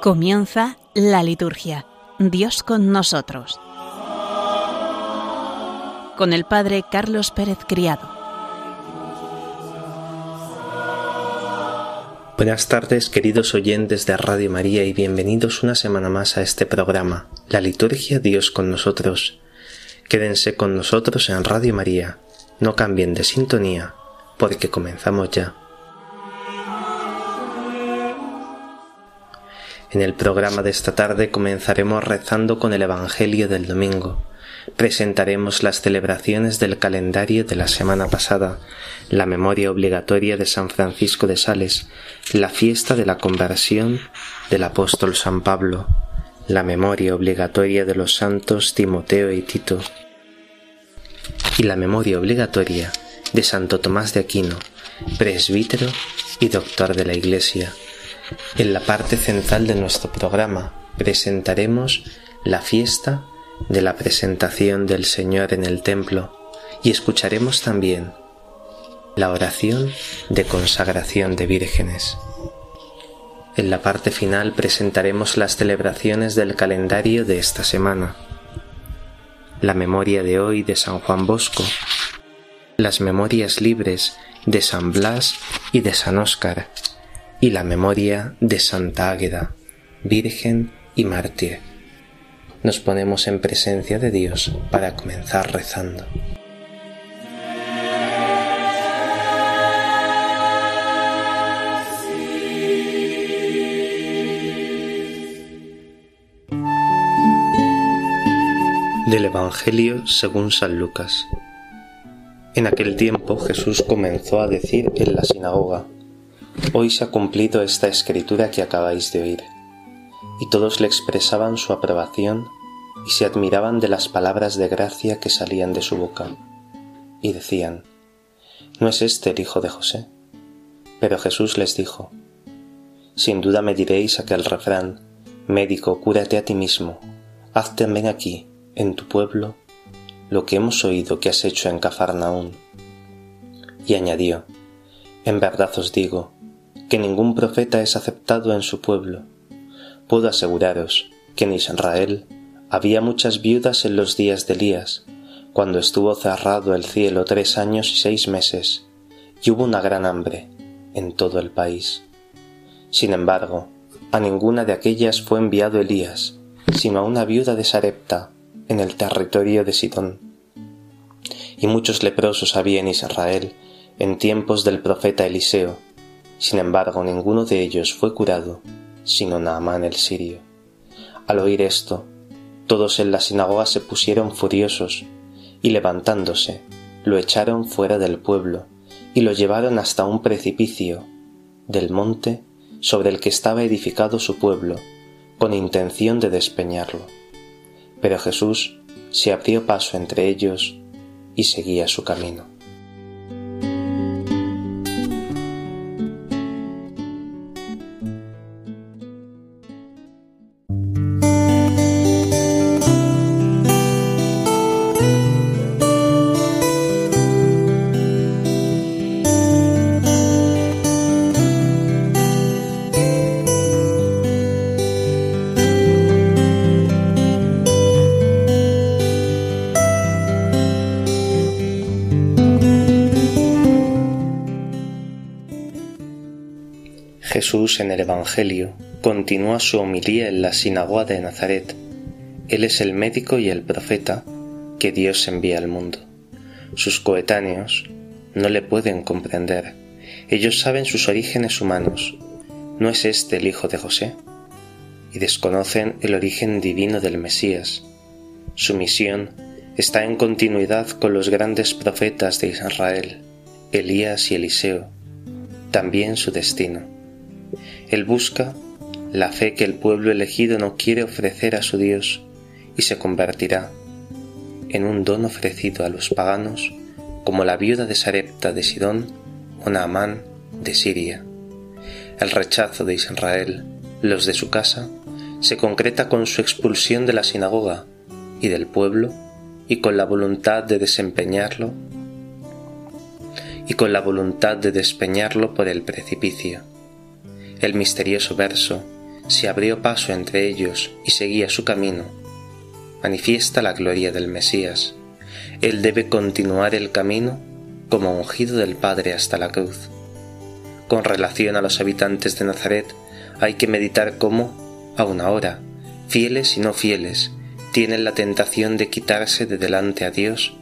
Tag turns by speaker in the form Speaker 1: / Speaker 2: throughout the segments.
Speaker 1: Comienza la liturgia. Dios con nosotros. Con el Padre Carlos Pérez Criado.
Speaker 2: Buenas tardes queridos oyentes de Radio María y bienvenidos una semana más a este programa, La liturgia Dios con nosotros. Quédense con nosotros en Radio María, no cambien de sintonía, porque comenzamos ya. En el programa de esta tarde comenzaremos rezando con el Evangelio del domingo. Presentaremos las celebraciones del calendario de la semana pasada, la memoria obligatoria de San Francisco de Sales, la fiesta de la conversión del apóstol San Pablo, la memoria obligatoria de los santos Timoteo y Tito, y la memoria obligatoria de Santo Tomás de Aquino, presbítero y doctor de la Iglesia. En la parte central de nuestro programa presentaremos la fiesta de la presentación del Señor en el templo y escucharemos también la oración de consagración de vírgenes. En la parte final presentaremos las celebraciones del calendario de esta semana, la memoria de hoy de San Juan Bosco, las memorias libres de San Blas y de San Óscar, y la memoria de Santa Águeda, Virgen y Mártir. Nos ponemos en presencia de Dios para comenzar rezando. Del Evangelio según San Lucas. En aquel tiempo Jesús comenzó a decir en la sinagoga, Hoy se ha cumplido esta escritura que acabáis de oír. Y todos le expresaban su aprobación y se admiraban de las palabras de gracia que salían de su boca. Y decían, ¿no es este el hijo de José? Pero Jesús les dijo, Sin duda me diréis aquel refrán, Médico, cúrate a ti mismo, haz también aquí, en tu pueblo, lo que hemos oído que has hecho en Cafarnaún. Y añadió, En verdad os digo, que ningún profeta es aceptado en su pueblo. Puedo aseguraros que en Israel había muchas viudas en los días de Elías, cuando estuvo cerrado el cielo tres años y seis meses, y hubo una gran hambre en todo el país. Sin embargo, a ninguna de aquellas fue enviado Elías, sino a una viuda de Sarepta, en el territorio de Sidón. Y muchos leprosos había en Israel en tiempos del profeta Eliseo, sin embargo, ninguno de ellos fue curado, sino Naamán el sirio. Al oír esto, todos en la sinagoga se pusieron furiosos, y levantándose, lo echaron fuera del pueblo, y lo llevaron hasta un precipicio del monte sobre el que estaba edificado su pueblo, con intención de despeñarlo. Pero Jesús se abrió paso entre ellos y seguía su camino. En el Evangelio continúa su homilía en la sinagoga de Nazaret. Él es el médico y el profeta que Dios envía al mundo. Sus coetáneos no le pueden comprender. Ellos saben sus orígenes humanos. ¿No es este el hijo de José? Y desconocen el origen divino del Mesías. Su misión está en continuidad con los grandes profetas de Israel, Elías y Eliseo. También su destino él busca la fe que el pueblo elegido no quiere ofrecer a su Dios y se convertirá en un don ofrecido a los paganos como la viuda de Sarepta de Sidón o Naamán de Siria. El rechazo de Israel, los de su casa, se concreta con su expulsión de la sinagoga y del pueblo y con la voluntad de desempeñarlo y con la voluntad de despeñarlo por el precipicio el misterioso verso se abrió paso entre ellos y seguía su camino, manifiesta la gloria del Mesías. Él debe continuar el camino como ungido del Padre hasta la cruz. Con relación a los habitantes de Nazaret, hay que meditar cómo, aun ahora, fieles y no fieles, tienen la tentación de quitarse de delante a Dios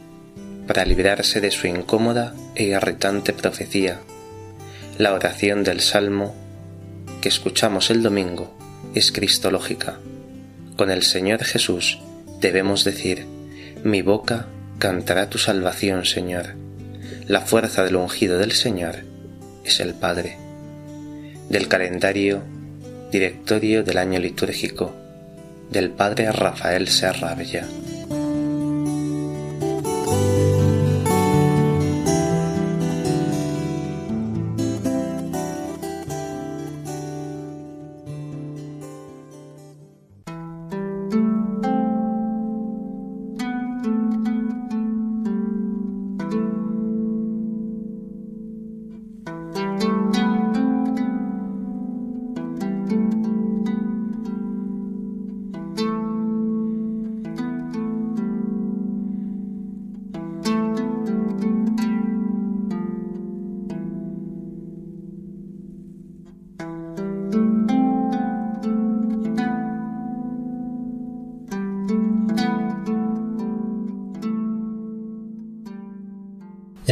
Speaker 2: para librarse de su incómoda e irritante profecía. La oración del Salmo que escuchamos el domingo es cristológica. Con el Señor Jesús debemos decir, mi boca cantará tu salvación, Señor. La fuerza del ungido del Señor es el Padre. Del calendario Directorio del año litúrgico del Padre Rafael Serra Bella.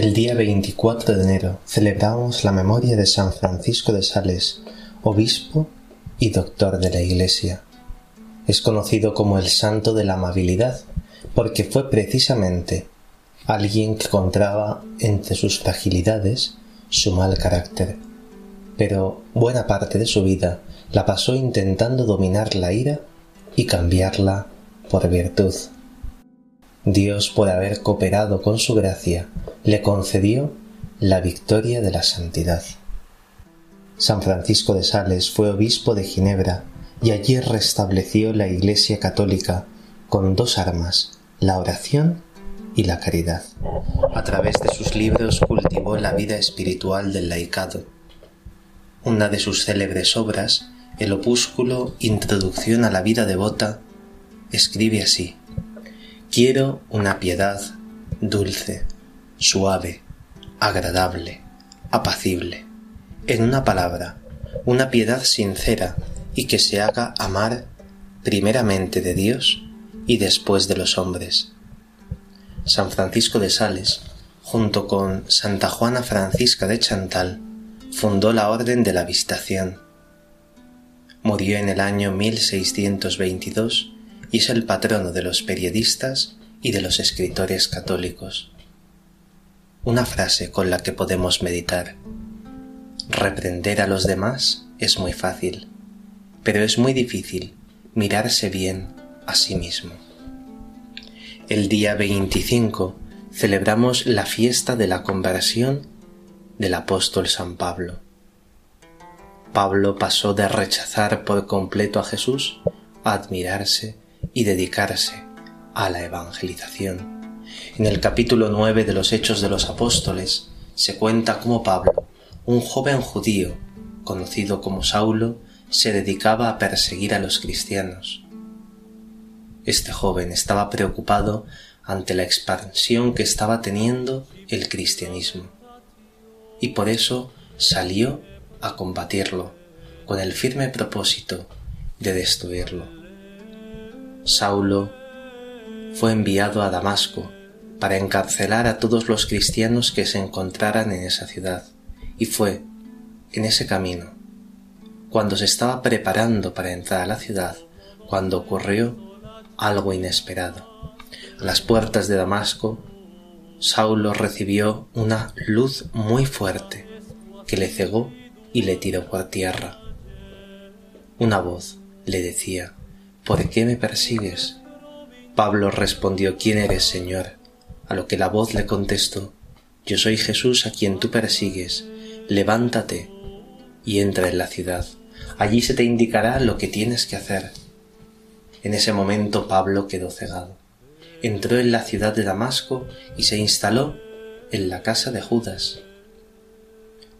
Speaker 2: El día 24 de enero celebramos la memoria de San Francisco de Sales, obispo y doctor de la Iglesia. Es conocido como el santo de la amabilidad porque fue precisamente alguien que encontraba entre sus fragilidades su mal carácter. Pero buena parte de su vida la pasó intentando dominar la ira y cambiarla por virtud. Dios, por haber cooperado con su gracia, le concedió la victoria de la santidad. San Francisco de Sales fue obispo de Ginebra y allí restableció la Iglesia católica con dos armas, la oración y la caridad. A través de sus libros cultivó la vida espiritual del laicado. Una de sus célebres obras, el opúsculo Introducción a la vida devota, escribe así Quiero una piedad dulce, suave, agradable, apacible. En una palabra, una piedad sincera y que se haga amar primeramente de Dios y después de los hombres. San Francisco de Sales, junto con Santa Juana Francisca de Chantal, fundó la Orden de la Visitación. Murió en el año 1622 y es el patrono de los periodistas y de los escritores católicos. Una frase con la que podemos meditar. Reprender a los demás es muy fácil, pero es muy difícil mirarse bien a sí mismo. El día 25 celebramos la fiesta de la conversión del apóstol San Pablo. Pablo pasó de rechazar por completo a Jesús a admirarse y dedicarse a la evangelización. En el capítulo 9 de los Hechos de los Apóstoles se cuenta cómo Pablo, un joven judío conocido como Saulo, se dedicaba a perseguir a los cristianos. Este joven estaba preocupado ante la expansión que estaba teniendo el cristianismo y por eso salió a combatirlo con el firme propósito de destruirlo. Saulo fue enviado a Damasco para encarcelar a todos los cristianos que se encontraran en esa ciudad, y fue en ese camino, cuando se estaba preparando para entrar a la ciudad, cuando ocurrió algo inesperado. A las puertas de Damasco, Saulo recibió una luz muy fuerte que le cegó y le tiró por tierra. Una voz le decía, ¿Por qué me persigues? Pablo respondió, ¿quién eres, Señor? A lo que la voz le contestó, Yo soy Jesús a quien tú persigues, levántate y entra en la ciudad. Allí se te indicará lo que tienes que hacer. En ese momento Pablo quedó cegado. Entró en la ciudad de Damasco y se instaló en la casa de Judas.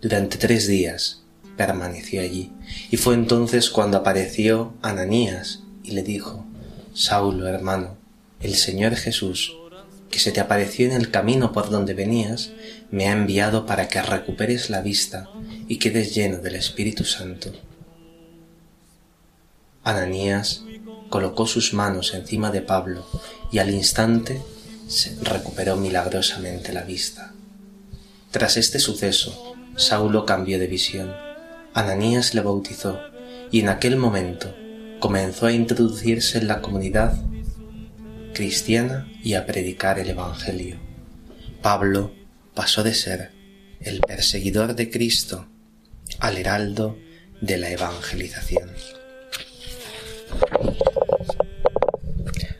Speaker 2: Durante tres días permaneció allí. Y fue entonces cuando apareció Ananías y le dijo, Saulo, hermano, el Señor Jesús, que se te apareció en el camino por donde venías, me ha enviado para que recuperes la vista y quedes lleno del Espíritu Santo. Ananías colocó sus manos encima de Pablo y al instante se recuperó milagrosamente la vista. Tras este suceso, Saulo cambió de visión. Ananías le bautizó y en aquel momento comenzó a introducirse en la comunidad cristiana y a predicar el Evangelio. Pablo pasó de ser el perseguidor de Cristo al heraldo de la evangelización.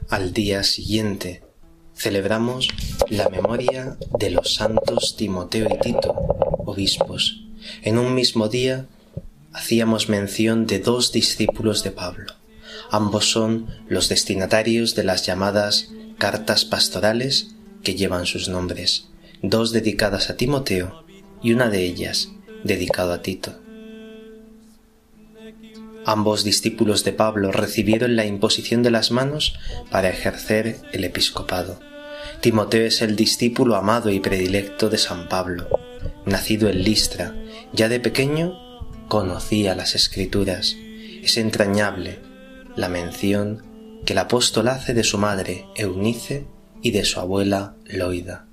Speaker 2: Al día siguiente celebramos la memoria de los santos Timoteo y Tito, obispos. En un mismo día hacíamos mención de dos discípulos de Pablo. Ambos son los destinatarios de las llamadas cartas pastorales que llevan sus nombres, dos dedicadas a Timoteo y una de ellas dedicado a Tito. Ambos discípulos de Pablo recibieron la imposición de las manos para ejercer el episcopado. Timoteo es el discípulo amado y predilecto de San Pablo. Nacido en Listra, ya de pequeño conocía las escrituras. Es entrañable la mención que el apóstol hace de su madre Eunice y de su abuela Loida.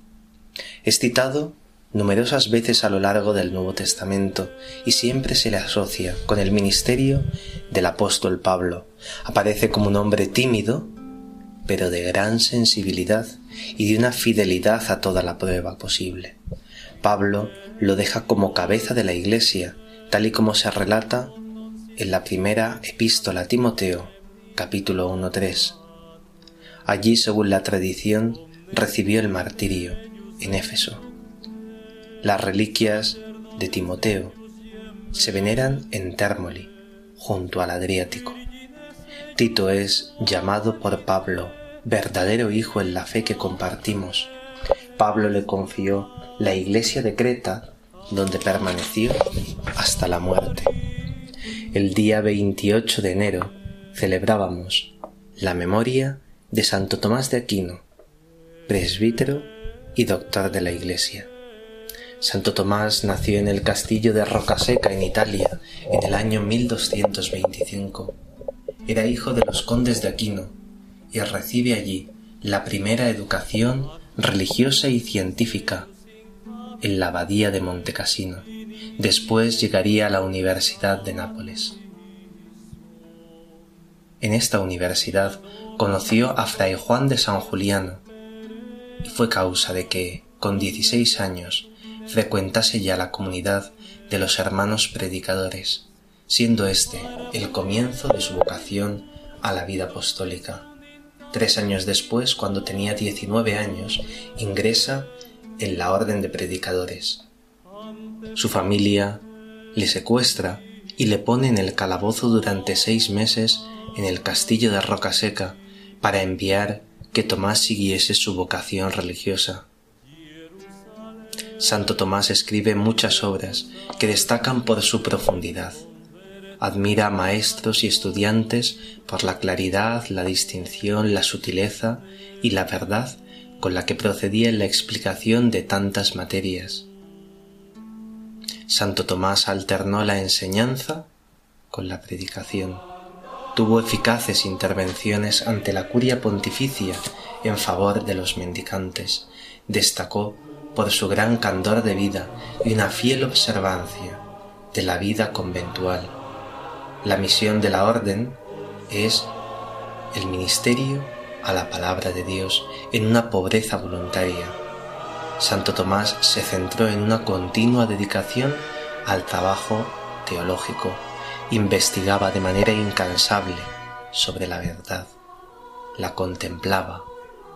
Speaker 2: Es citado numerosas veces a lo largo del Nuevo Testamento y siempre se le asocia con el ministerio del apóstol Pablo. Aparece como un hombre tímido, pero de gran sensibilidad y de una fidelidad a toda la prueba posible. Pablo lo deja como cabeza de la Iglesia, tal y como se relata en la primera epístola a Timoteo, capítulo 1-3. Allí, según la tradición, recibió el martirio, en Éfeso. Las reliquias de Timoteo se veneran en Térmoli, junto al Adriático. Tito es llamado por Pablo verdadero hijo en la fe que compartimos. Pablo le confió la iglesia de Creta, donde permaneció hasta la muerte. El día 28 de enero celebrábamos la memoria de Santo Tomás de Aquino, presbítero y doctor de la Iglesia. Santo Tomás nació en el castillo de Rocaseca en Italia en el año 1225. Era hijo de los condes de Aquino y recibe allí la primera educación religiosa y científica en la abadía de Montecassino. Después llegaría a la Universidad de Nápoles. En esta universidad conoció a Fray Juan de San Juliano y fue causa de que, con 16 años, frecuentase ya la comunidad de los hermanos predicadores, siendo este el comienzo de su vocación a la vida apostólica. Tres años después, cuando tenía 19 años, ingresa en la orden de predicadores. Su familia le secuestra y le pone en el calabozo durante seis meses en el castillo de Roca Seca para enviar que Tomás siguiese su vocación religiosa. Santo Tomás escribe muchas obras que destacan por su profundidad. Admira a maestros y estudiantes por la claridad, la distinción, la sutileza y la verdad con la que procedía en la explicación de tantas materias. Santo Tomás alternó la enseñanza con la predicación. Tuvo eficaces intervenciones ante la curia pontificia en favor de los mendicantes. Destacó por su gran candor de vida y una fiel observancia de la vida conventual. La misión de la orden es el ministerio a la palabra de Dios en una pobreza voluntaria. Santo Tomás se centró en una continua dedicación al trabajo teológico, investigaba de manera incansable sobre la verdad, la contemplaba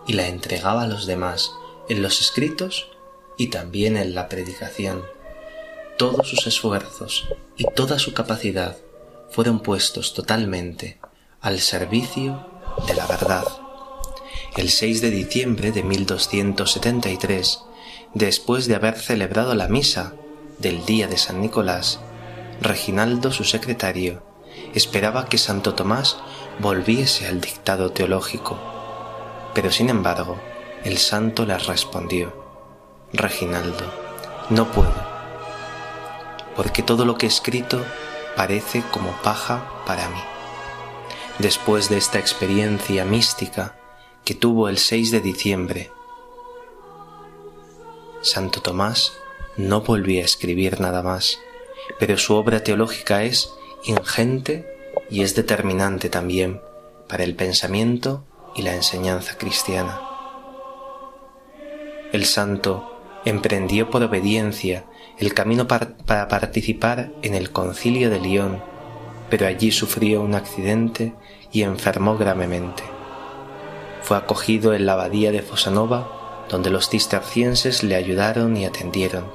Speaker 2: y la entregaba a los demás en los escritos y también en la predicación. Todos sus esfuerzos y toda su capacidad fueron puestos totalmente al servicio de la verdad. El 6 de diciembre de 1273, después de haber celebrado la misa del día de San Nicolás, Reginaldo, su secretario, esperaba que Santo Tomás volviese al dictado teológico, pero sin embargo, el santo le respondió, Reginaldo, no puedo, porque todo lo que he escrito parece como paja para mí. Después de esta experiencia mística que tuvo el 6 de diciembre, Santo Tomás no volvió a escribir nada más, pero su obra teológica es ingente y es determinante también para el pensamiento y la enseñanza cristiana. El santo emprendió por obediencia el camino para participar en el concilio de Lyon, pero allí sufrió un accidente y enfermó gravemente. Fue acogido en la abadía de Fosanova, donde los cistercienses le ayudaron y atendieron.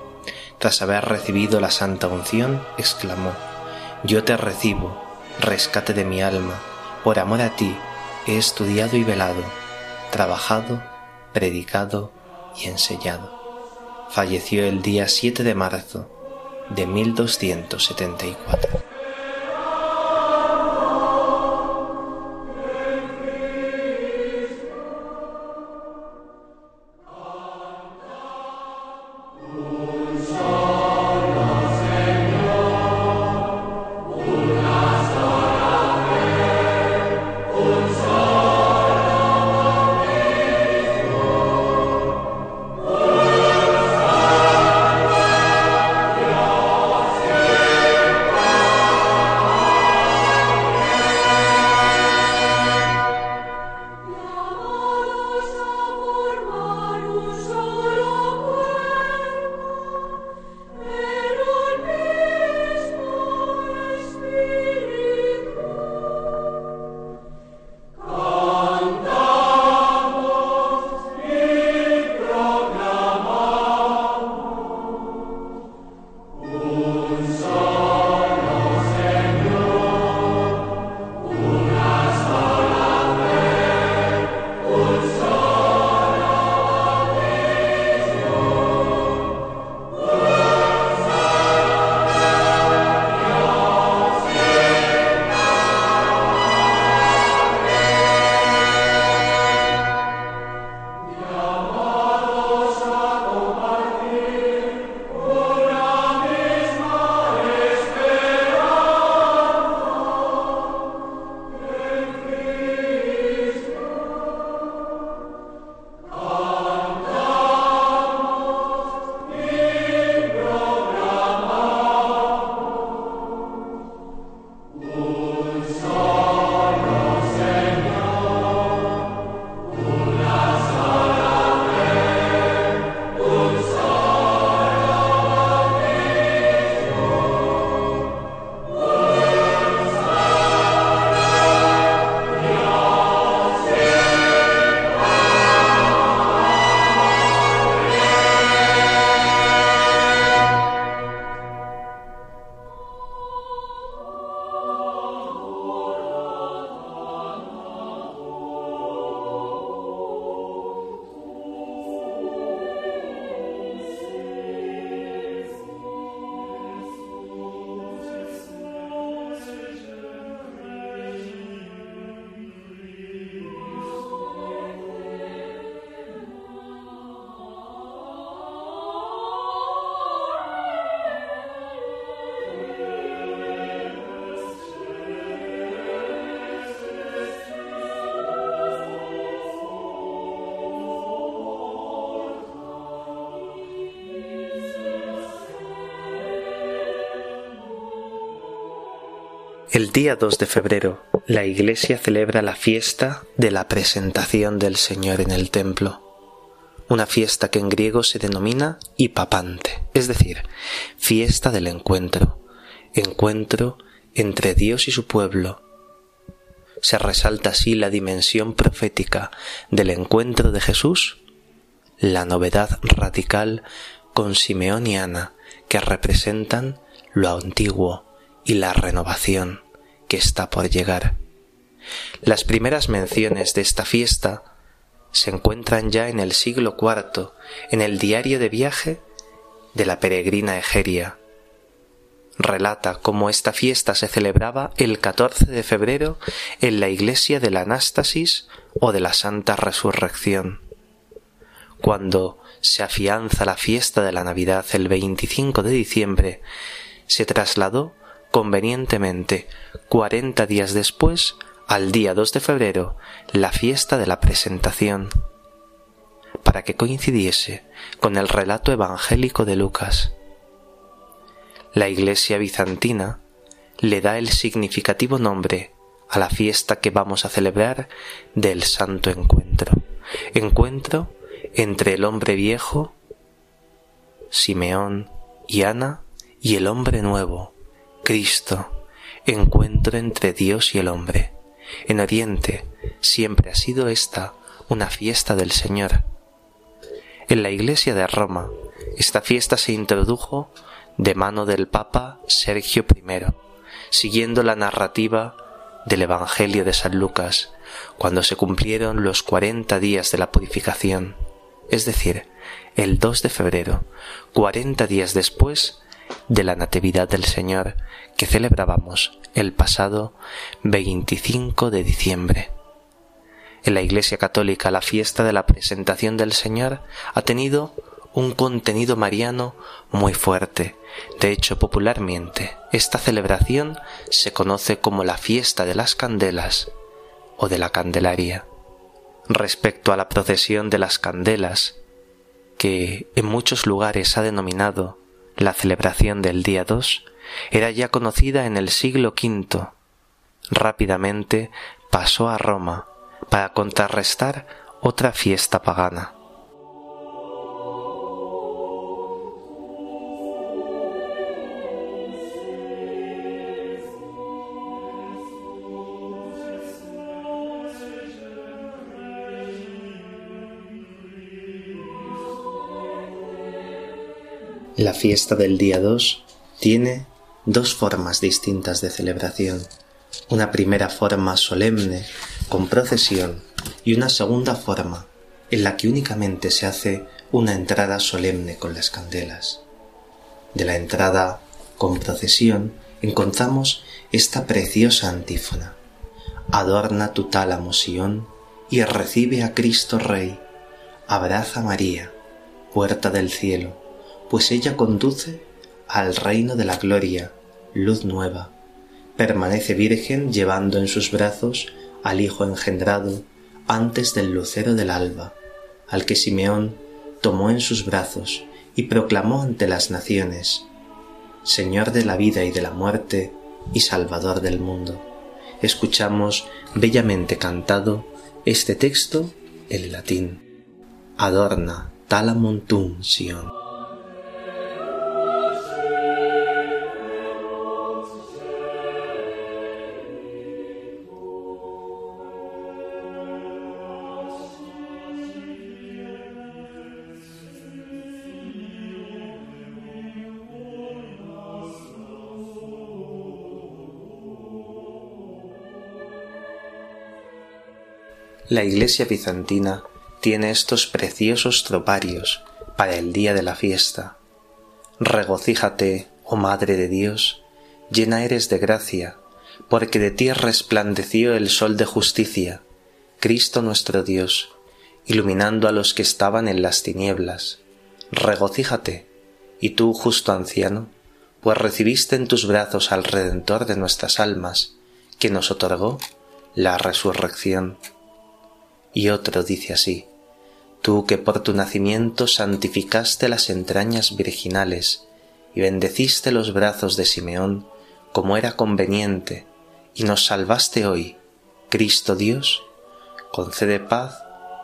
Speaker 2: Tras haber recibido la santa unción, exclamó, Yo te recibo, rescate de mi alma, por amor a ti he estudiado y velado, trabajado, predicado y enseñado falleció el día 7 de marzo de 1274. El día 2 de febrero, la Iglesia celebra la fiesta de la presentación del Señor en el templo, una fiesta que en griego se denomina hipapante, es decir, fiesta del encuentro, encuentro entre Dios y su pueblo. Se resalta así la dimensión profética del encuentro de Jesús, la novedad radical con Simeón y Ana que representan lo antiguo y la renovación que está por llegar. Las primeras menciones de esta fiesta se encuentran ya en el siglo IV en el diario de viaje de la peregrina Egeria. relata cómo esta fiesta se celebraba el 14 de febrero en la iglesia de la Anástasis o de la Santa Resurrección. Cuando se afianza la fiesta de la Navidad el 25 de diciembre, se trasladó convenientemente cuarenta días después al día 2 de febrero la fiesta de la presentación, para que coincidiese con el relato evangélico de Lucas. La Iglesia bizantina le da el significativo nombre a la fiesta que vamos a celebrar del Santo Encuentro. Encuentro entre el hombre viejo, Simeón y Ana, y el hombre nuevo, Cristo, encuentro entre Dios y el hombre. En Oriente siempre ha sido esta una fiesta del Señor. En la Iglesia de Roma, esta fiesta se introdujo de mano del Papa Sergio I, siguiendo la narrativa del Evangelio de San Lucas, cuando se cumplieron los cuarenta días de la purificación, es decir, el 2 de febrero, cuarenta días después de la Natividad del Señor que celebrábamos el pasado 25 de diciembre. En la Iglesia Católica la fiesta de la presentación del Señor ha tenido un contenido mariano muy fuerte. De hecho, popularmente, esta celebración se conoce como la fiesta de las candelas o de la Candelaria. Respecto a la procesión de las candelas, que en muchos lugares ha denominado la celebración del día 2 era ya conocida en el siglo V. Rápidamente pasó a Roma para contrarrestar otra fiesta pagana. La fiesta del día 2 tiene dos formas distintas de celebración. Una primera forma solemne, con procesión, y una segunda forma, en la que únicamente se hace una entrada solemne con las candelas. De la entrada con procesión encontramos esta preciosa antífona. Adorna tu tálamo Sión y recibe a Cristo Rey. Abraza a María, puerta del cielo pues ella conduce al reino de la gloria, luz nueva. Permanece virgen llevando en sus brazos al Hijo engendrado antes del lucero del alba, al que Simeón tomó en sus brazos y proclamó ante las naciones, Señor de la vida y de la muerte y Salvador del mundo. Escuchamos bellamente cantado este texto en latín. Adorna talamontum Sion. La iglesia bizantina tiene estos preciosos troparios para el día de la fiesta. Regocíjate, oh Madre de Dios, llena eres de gracia, porque de ti resplandeció el sol de justicia, Cristo nuestro Dios, iluminando a los que estaban en las tinieblas. Regocíjate, y tú, justo anciano, pues recibiste en tus brazos al Redentor de nuestras almas, que nos otorgó la resurrección. Y otro dice así, Tú que por tu nacimiento santificaste las entrañas virginales y bendeciste los brazos de Simeón como era conveniente, y nos salvaste hoy, Cristo Dios, concede paz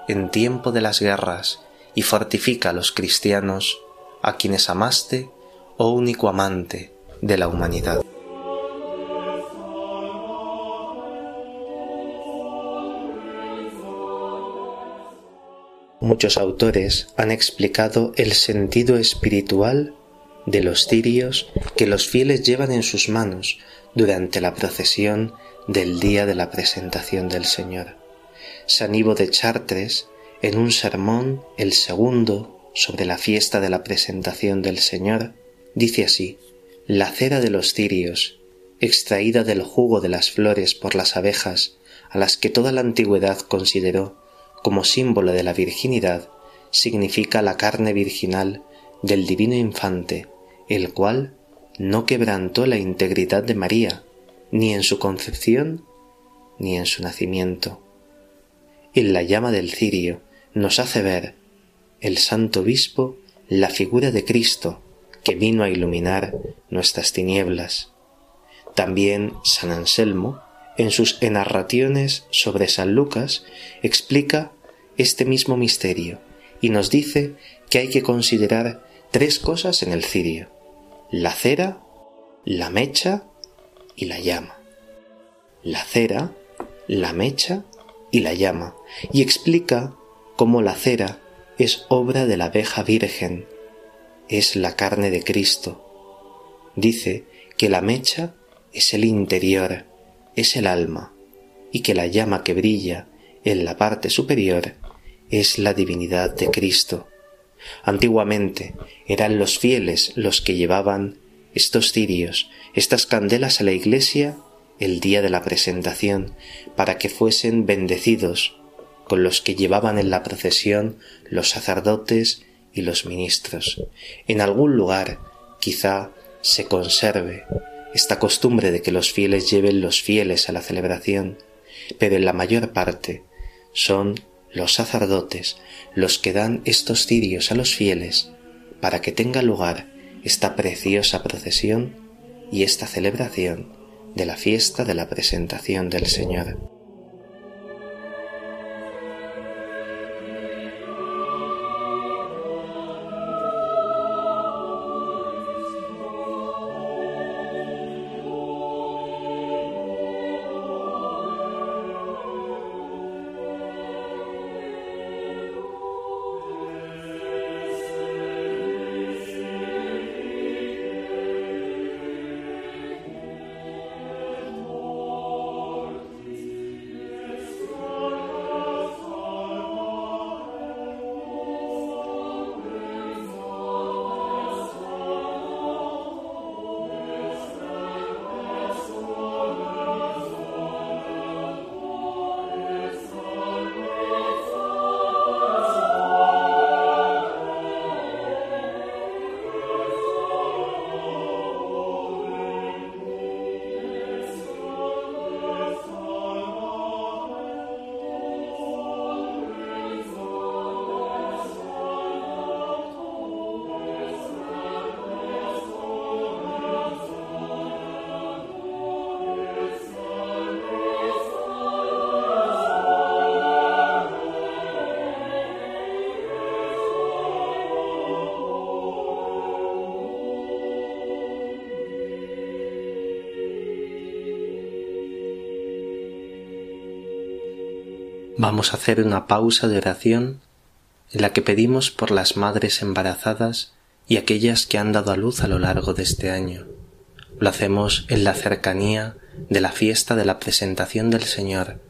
Speaker 2: en tiempo de las guerras y fortifica a los cristianos, a quienes amaste, oh único amante de la humanidad. Muchos autores han explicado el sentido espiritual de los cirios que los fieles llevan en sus manos durante la procesión del día de la presentación del Señor. San Ivo de Chartres, en un sermón, el segundo, sobre la fiesta de la presentación del Señor, dice así, la cera de los cirios, extraída del jugo de las flores por las abejas, a las que toda la antigüedad consideró como símbolo de la virginidad, significa la carne virginal del divino infante, el cual no quebrantó la integridad de María, ni en su concepción ni en su nacimiento. En la llama del cirio nos hace ver el santo obispo la figura de Cristo que vino a iluminar nuestras tinieblas. También San Anselmo, en sus enarraciones sobre San Lucas, explica este mismo misterio y nos dice que hay que considerar tres cosas en el cirio, la cera, la mecha y la llama. La cera, la mecha y la llama, y explica cómo la cera es obra de la abeja virgen, es la carne de Cristo. Dice que la mecha es el interior, es el alma, y que la llama que brilla en la parte superior es la divinidad de Cristo. Antiguamente eran los fieles los que llevaban estos cirios, estas candelas a la iglesia el día de la presentación, para que fuesen bendecidos con los que llevaban en la procesión los sacerdotes y los ministros. En algún lugar quizá se conserve esta costumbre de que los fieles lleven los fieles a la celebración, pero en la mayor parte son los sacerdotes los que dan estos cirios a los fieles para que tenga lugar esta preciosa procesión y esta celebración de la fiesta de la presentación del Señor. Vamos a hacer una pausa de oración en la que pedimos por las madres embarazadas y aquellas que han dado a luz a lo largo de este año. Lo hacemos en la cercanía de la fiesta de la presentación del Señor.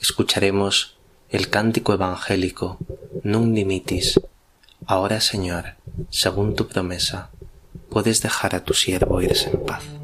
Speaker 2: Escucharemos el cántico evangélico Nun dimitis. Ahora, Señor, según tu promesa, puedes dejar a tu siervo irse en paz.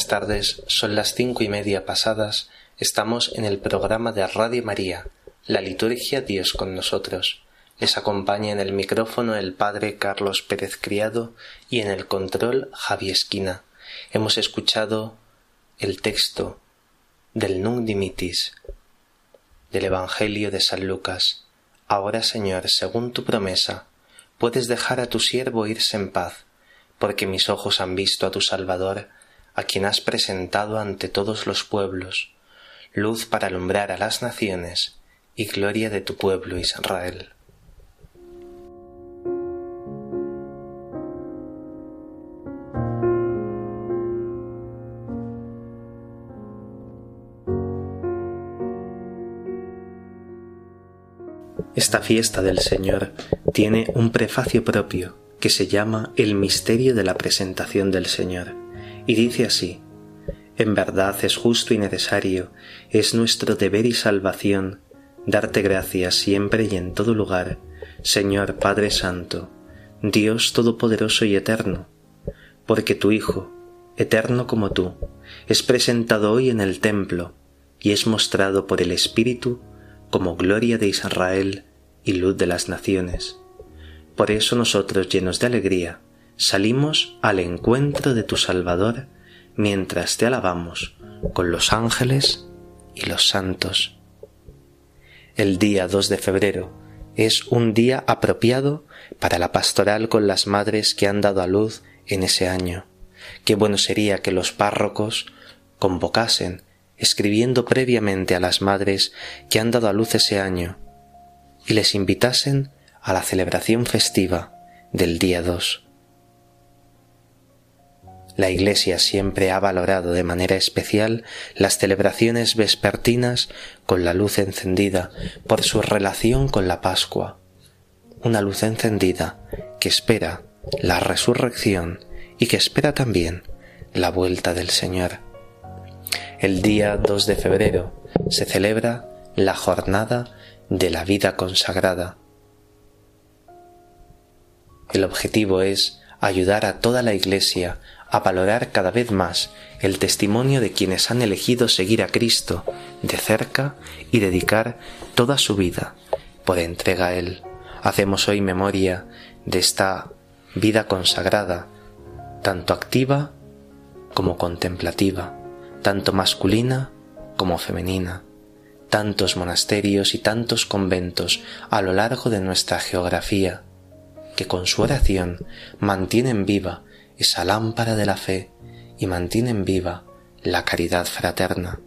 Speaker 2: Buenas tardes, son las cinco y media pasadas, estamos en el programa de Radio María, la liturgia Dios con nosotros. Les acompaña en el micrófono el Padre Carlos Pérez Criado y en el control Javi Esquina. Hemos escuchado el texto del Nunc Dimitis del Evangelio de San Lucas. Ahora, Señor, según tu promesa, puedes dejar a tu siervo irse en paz, porque mis ojos han visto a tu Salvador, a quien has presentado ante todos los pueblos, luz para alumbrar a las naciones y gloria de tu pueblo Israel. Esta fiesta del Señor tiene un prefacio propio que se llama El misterio de la presentación del Señor y dice así, En verdad es justo y necesario, es nuestro deber y salvación, darte gracias siempre y en todo lugar, Señor Padre Santo, Dios Todopoderoso y Eterno, porque tu Hijo, eterno como tú, es presentado hoy en el templo y es mostrado por el Espíritu como gloria de Israel y luz de las naciones. Por eso nosotros, llenos de alegría, salimos al encuentro de tu Salvador mientras te alabamos con los ángeles y los santos. El día 2 de febrero es un día apropiado para la pastoral con las madres que han dado a luz en ese año. Qué bueno sería que los párrocos convocasen, escribiendo previamente a las madres que han dado a luz ese año, y les invitasen a la celebración festiva del día 2. La Iglesia siempre ha valorado de manera especial las celebraciones vespertinas con la luz encendida por su relación con la Pascua, una luz encendida que espera la resurrección y que espera también la vuelta del Señor. El día 2 de febrero se celebra la jornada de la vida consagrada. El objetivo es ayudar a toda la Iglesia a valorar cada vez más el testimonio de quienes han elegido seguir a Cristo de cerca y dedicar toda su vida por entrega a Él. Hacemos hoy memoria de esta vida consagrada, tanto activa como contemplativa, tanto masculina como femenina, tantos monasterios y tantos conventos a lo largo de nuestra geografía, que con su oración mantienen viva esa lámpara de la fe y mantienen viva la caridad fraterna.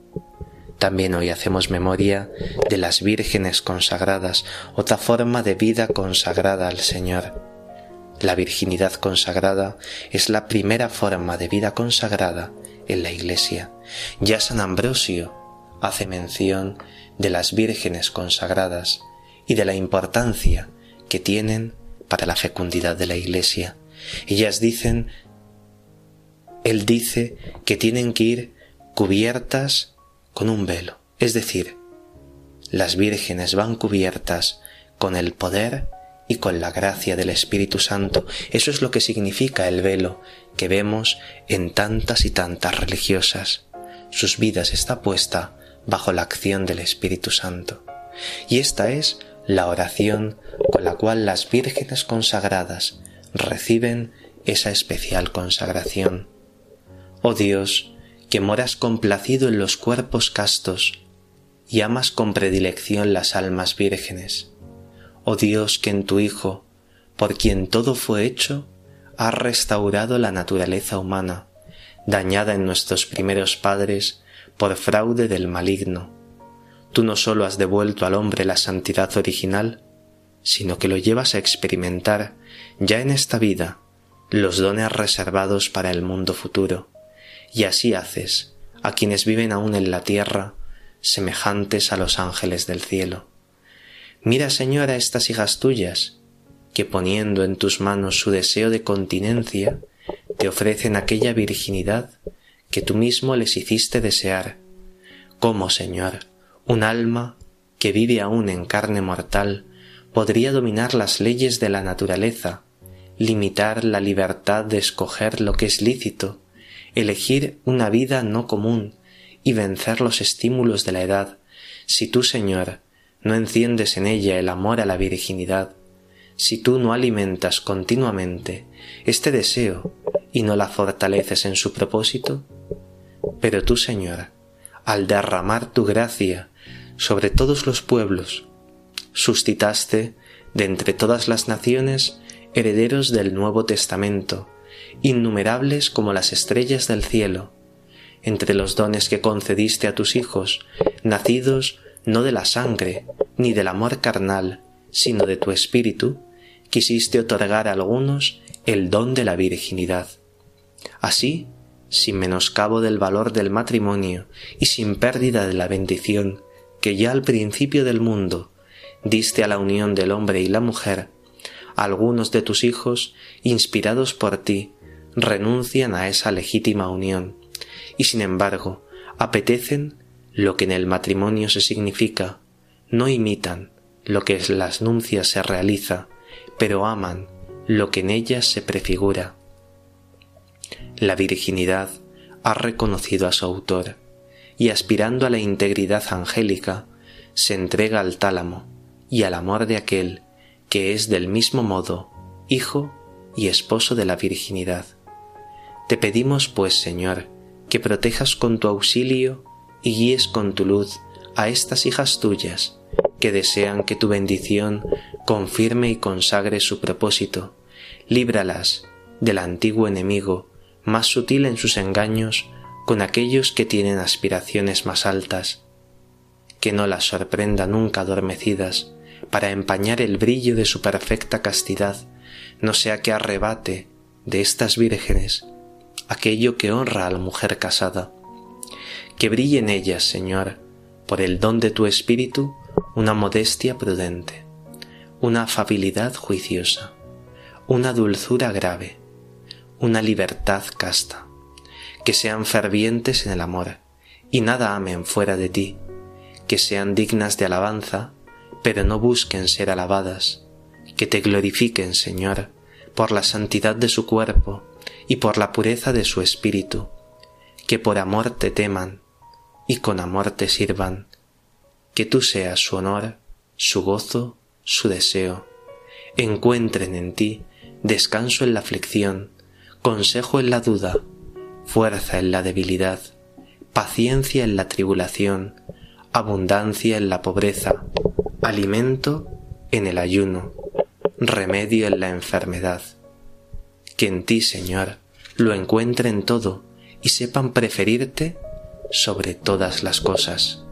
Speaker 2: También hoy hacemos memoria de las vírgenes consagradas, otra forma de vida consagrada al Señor. La virginidad consagrada es la primera forma de vida consagrada en la Iglesia. Ya San Ambrosio hace mención de las vírgenes consagradas y de la importancia que tienen para la fecundidad de la Iglesia. Ellas dicen él dice que tienen que ir cubiertas con un velo, es decir, las vírgenes van cubiertas con el poder y con la gracia del Espíritu Santo. Eso es lo que significa el velo que vemos en tantas y tantas religiosas. Sus vidas está puesta bajo la acción del Espíritu Santo. Y esta es la oración con la cual las vírgenes consagradas reciben esa especial consagración. Oh Dios, que moras complacido en los cuerpos castos y amas con predilección las almas vírgenes. Oh Dios, que en tu Hijo, por quien todo fue hecho, has restaurado la naturaleza humana, dañada en nuestros primeros padres por fraude del maligno. Tú no sólo has devuelto al hombre la santidad original, sino que lo llevas a experimentar ya en esta vida los dones reservados para el mundo futuro y así haces a quienes viven aún en la tierra semejantes a los ángeles del cielo. Mira, Señor, a estas hijas tuyas, que poniendo en tus manos su deseo de continencia, te ofrecen aquella virginidad que tú mismo les hiciste desear. ¿Cómo, Señor, un alma que vive aún en carne mortal podría dominar las leyes de la naturaleza, limitar la libertad de escoger lo que es lícito elegir una vida no común y vencer los estímulos de la edad, si tú, Señor, no enciendes en ella el amor a la virginidad, si tú no alimentas continuamente este deseo y no la fortaleces en su propósito? Pero tú, Señor, al derramar tu gracia sobre todos los pueblos, suscitaste de entre todas las naciones herederos del Nuevo Testamento, innumerables como las estrellas del cielo, entre los dones que concediste a tus hijos, nacidos no de la sangre, ni del amor carnal, sino de tu espíritu, quisiste otorgar a algunos el don de la virginidad. Así, sin menoscabo del valor del matrimonio y sin pérdida de la bendición que ya al principio del mundo diste a la unión del hombre y la mujer, algunos de tus hijos, inspirados por ti, renuncian a esa legítima unión, y sin embargo apetecen lo que en el matrimonio se significa, no imitan lo que en las nuncias se realiza, pero aman lo que en ellas se prefigura. La virginidad ha reconocido a su autor, y aspirando a la integridad angélica, se entrega al tálamo y al amor de aquel que es del mismo modo hijo y esposo de la virginidad. Te pedimos, pues, Señor, que protejas con tu auxilio y guíes con tu luz a estas hijas tuyas, que desean que tu bendición confirme y consagre su propósito. Líbralas del antiguo enemigo, más sutil en sus engaños, con aquellos que tienen aspiraciones más altas. Que no las sorprenda nunca adormecidas, para empañar el brillo de su perfecta castidad, no sea que arrebate de estas vírgenes aquello que honra a la mujer casada. Que brille en ellas, Señor, por el don de tu Espíritu, una modestia prudente, una afabilidad juiciosa, una dulzura grave, una libertad casta, que sean fervientes en el amor y nada amen fuera de ti, que sean dignas de alabanza, pero no busquen ser alabadas, que te glorifiquen, Señor, por la santidad de su cuerpo y por la pureza de su espíritu, que por amor te teman y con amor te sirvan, que tú seas su honor, su gozo, su deseo, encuentren en ti descanso en la aflicción, consejo en la duda, fuerza en la debilidad, paciencia en la tribulación, abundancia en la pobreza, alimento en el ayuno, remedio en la enfermedad. Que en ti, Señor, lo encuentren todo y sepan preferirte sobre todas las cosas.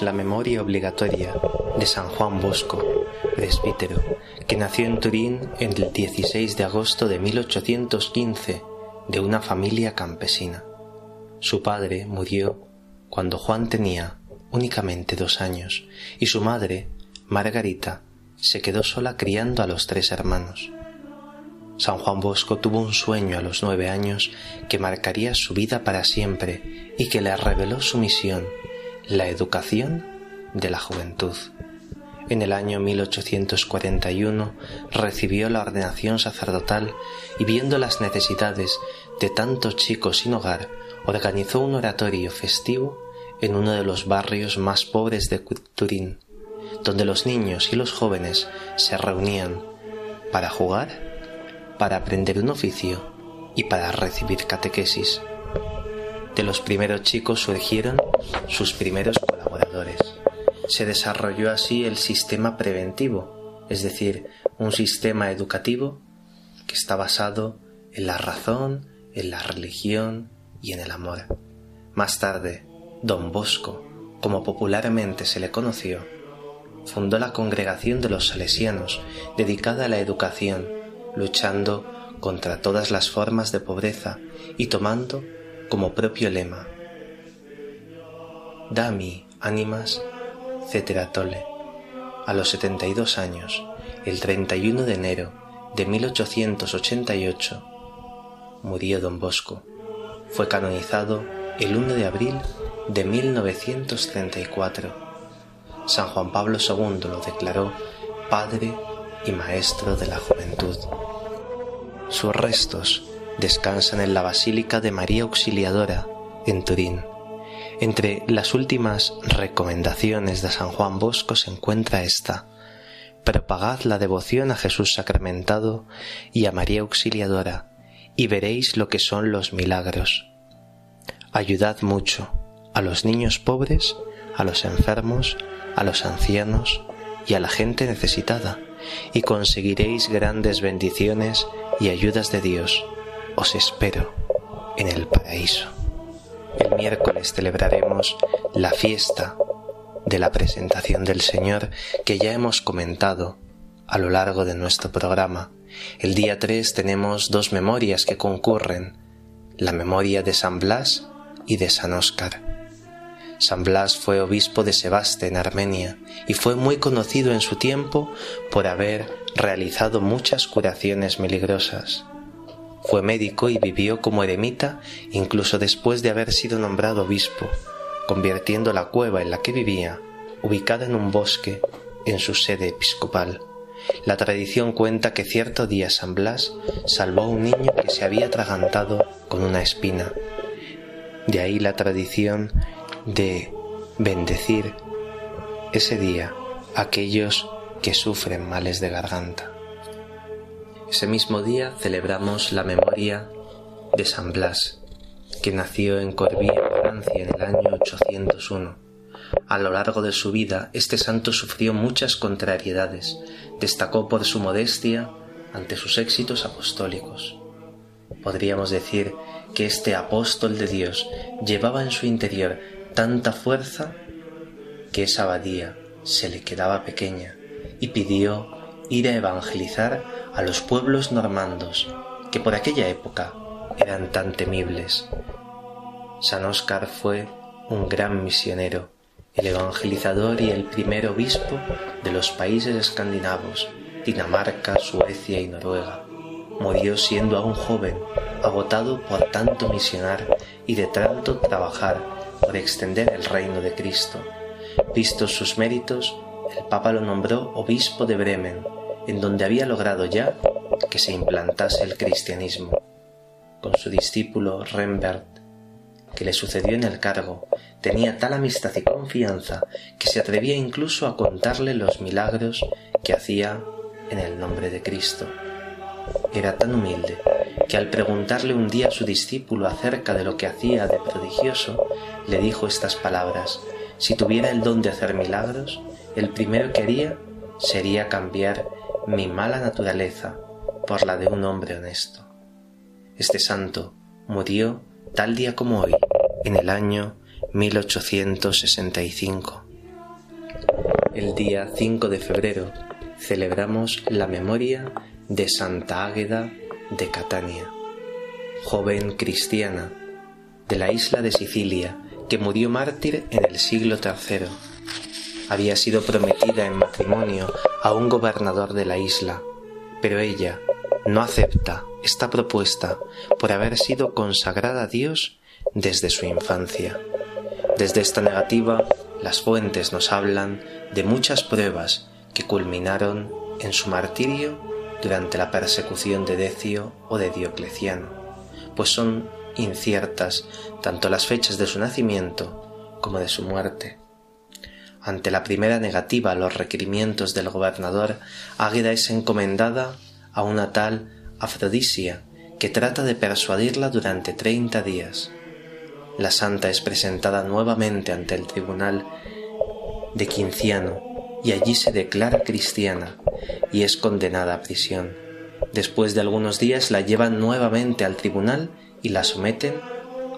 Speaker 2: La memoria obligatoria de San Juan Bosco, presbítero, que nació en Turín el 16 de agosto de 1815 de una familia campesina. Su padre murió cuando Juan tenía únicamente dos años y su madre, Margarita, se quedó sola criando a los tres hermanos. San Juan Bosco tuvo un sueño a los nueve años que marcaría su vida para siempre y que le reveló su misión la educación de la juventud. En el año 1841 recibió la ordenación sacerdotal y viendo las necesidades de tantos chicos sin hogar, organizó un oratorio festivo en uno de los barrios más pobres de Turín, donde los niños y los jóvenes se reunían para jugar, para aprender un oficio y para recibir catequesis. De los primeros chicos surgieron sus primeros colaboradores. Se desarrolló así el sistema preventivo, es decir, un sistema educativo que está basado en la razón, en la religión y en el amor. Más tarde, Don Bosco, como popularmente se le conoció, fundó la congregación de los salesianos dedicada a la educación, luchando contra todas las formas de pobreza y tomando como propio lema Dami Animas Ceteratole. A los 72 años, el 31 de enero de 1888, murió don Bosco. Fue canonizado el 1 de abril de 1934. San Juan Pablo II lo declaró Padre y Maestro de la Juventud. Sus restos descansan en la Basílica de María Auxiliadora, en Turín. Entre las últimas recomendaciones de San Juan Bosco se encuentra esta. Propagad la devoción a Jesús sacramentado y a María Auxiliadora, y veréis lo que son los milagros. Ayudad mucho a los niños pobres, a los enfermos, a los ancianos y a la gente necesitada, y conseguiréis grandes bendiciones y ayudas de Dios. Os espero en el paraíso. El miércoles celebraremos la fiesta de la presentación del Señor que ya hemos comentado a lo largo de nuestro programa. El día 3 tenemos dos memorias que concurren, la memoria de San Blas y de San Óscar. San Blas fue obispo de Sebaste en Armenia y fue muy conocido en su tiempo por haber realizado muchas curaciones milagrosas. Fue médico y vivió como eremita incluso después de haber sido nombrado obispo, convirtiendo la cueva en la que vivía, ubicada en un bosque, en su sede episcopal. La tradición cuenta que cierto día San Blas salvó a un niño que se había atragantado con una espina. De ahí la tradición de bendecir ese día a aquellos que sufren males de garganta. Ese mismo día celebramos la memoria de San Blas, que nació en Corbie, Francia, en el año 801. A lo largo de su vida, este santo sufrió muchas contrariedades. Destacó por su modestia ante sus éxitos apostólicos. Podríamos decir que este apóstol de Dios llevaba en su interior tanta fuerza que esa abadía se le quedaba pequeña y pidió ir a evangelizar a los pueblos normandos que por aquella época eran tan temibles. San Óscar fue un gran misionero, el evangelizador y el primer obispo de los países escandinavos, Dinamarca, Suecia y Noruega. Murió siendo aún joven, agotado por tanto misionar y de tanto trabajar por extender el reino de Cristo. Vistos sus méritos, el Papa lo nombró obispo de Bremen, en donde había logrado ya que se implantase el cristianismo. Con su discípulo Rembert, que le sucedió en el cargo, tenía tal amistad y confianza que se atrevía incluso a contarle los milagros que hacía en el nombre de Cristo. Era tan humilde que al preguntarle un día a su discípulo acerca de lo que hacía de prodigioso, le dijo estas palabras, si tuviera el don de hacer milagros, el primero que haría sería cambiar mi mala naturaleza por la de un hombre honesto. Este santo murió tal día como hoy, en el año 1865. El día 5 de febrero celebramos la memoria de Santa Águeda de Catania, joven cristiana de la isla de Sicilia que murió mártir en el siglo III había sido prometida en matrimonio a un gobernador de la isla, pero ella no acepta esta propuesta por haber sido consagrada a Dios desde su infancia. Desde esta negativa, las fuentes nos hablan de muchas pruebas que culminaron en su martirio durante la persecución de Decio o de Diocleciano, pues son inciertas tanto las fechas de su nacimiento como de su muerte. Ante la primera negativa a los requerimientos del gobernador, Águeda es encomendada a una tal Afrodisia que trata de persuadirla durante treinta días. La santa es presentada nuevamente ante el tribunal de Quinciano y allí se declara cristiana y es condenada a prisión. Después de algunos días la llevan nuevamente al tribunal y la someten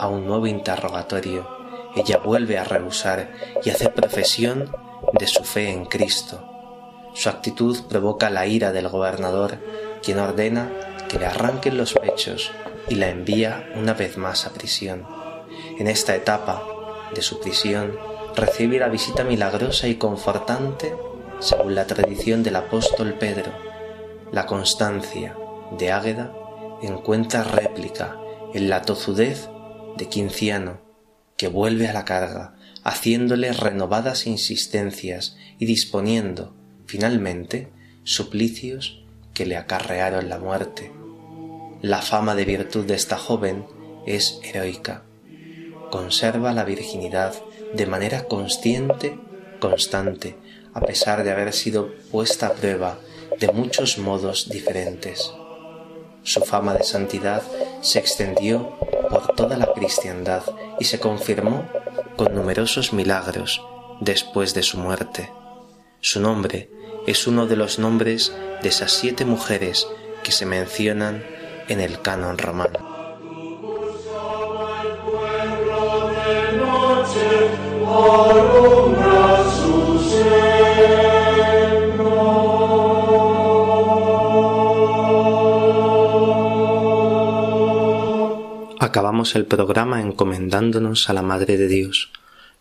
Speaker 2: a un nuevo interrogatorio ella vuelve a rehusar y hace profesión de su fe en Cristo. Su actitud provoca la ira del gobernador, quien ordena que le arranquen los pechos y la envía una vez más a prisión. En esta etapa de su prisión, recibe la visita milagrosa y confortante según la tradición del apóstol Pedro. La constancia de Águeda encuentra réplica en la tozudez de Quinciano, que vuelve a la carga, haciéndole renovadas insistencias y disponiendo, finalmente, suplicios que le acarrearon la muerte. La fama de virtud de esta joven es heroica. Conserva la virginidad de manera consciente, constante, a pesar de haber sido puesta a prueba de muchos modos diferentes. Su fama de santidad se extendió por toda la cristiandad y se confirmó con numerosos milagros después de su muerte. Su nombre es uno de los nombres de esas siete mujeres que se mencionan en el canon romano. Acabamos el programa encomendándonos a la Madre de Dios.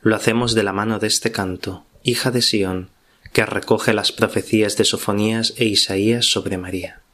Speaker 2: Lo hacemos de la mano de este canto, hija de Sión, que recoge las profecías de Sofonías e Isaías sobre María.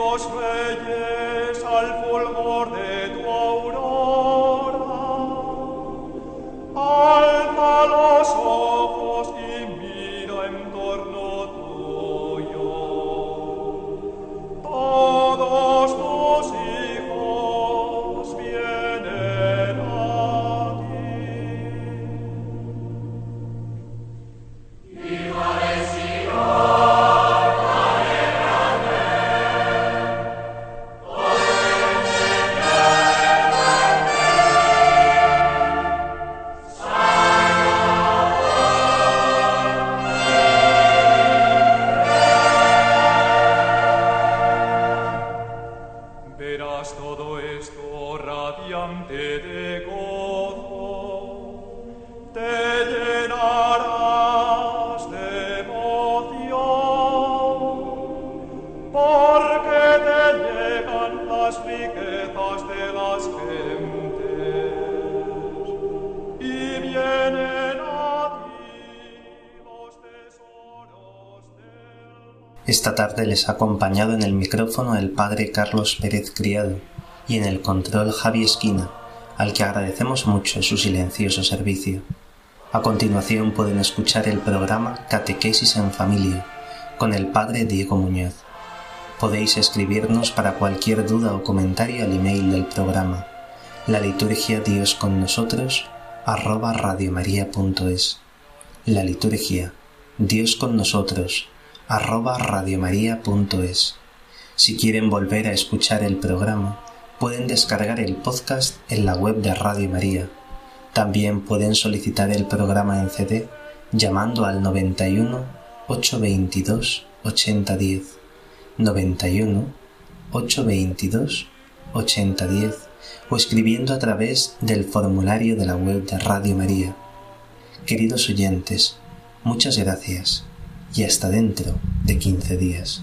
Speaker 2: Esta les ha acompañado en el micrófono el padre Carlos Pérez Criado y en el control Javi Esquina, al que agradecemos mucho su silencioso servicio. A continuación pueden escuchar el programa Catequesis en Familia con el padre Diego Muñoz. Podéis escribirnos para cualquier duda o comentario al email del programa la liturgia Dios con nosotros arroba radiomaria.es la liturgia Dios con nosotros arroba radiomaria.es. Si quieren volver a escuchar el programa, pueden descargar el podcast en la web de Radio María. También pueden solicitar el programa en CD llamando al 91 822 8010. 91 822 8010 o escribiendo a través del formulario de la web de Radio María. Queridos oyentes, muchas gracias y hasta dentro de 15 días.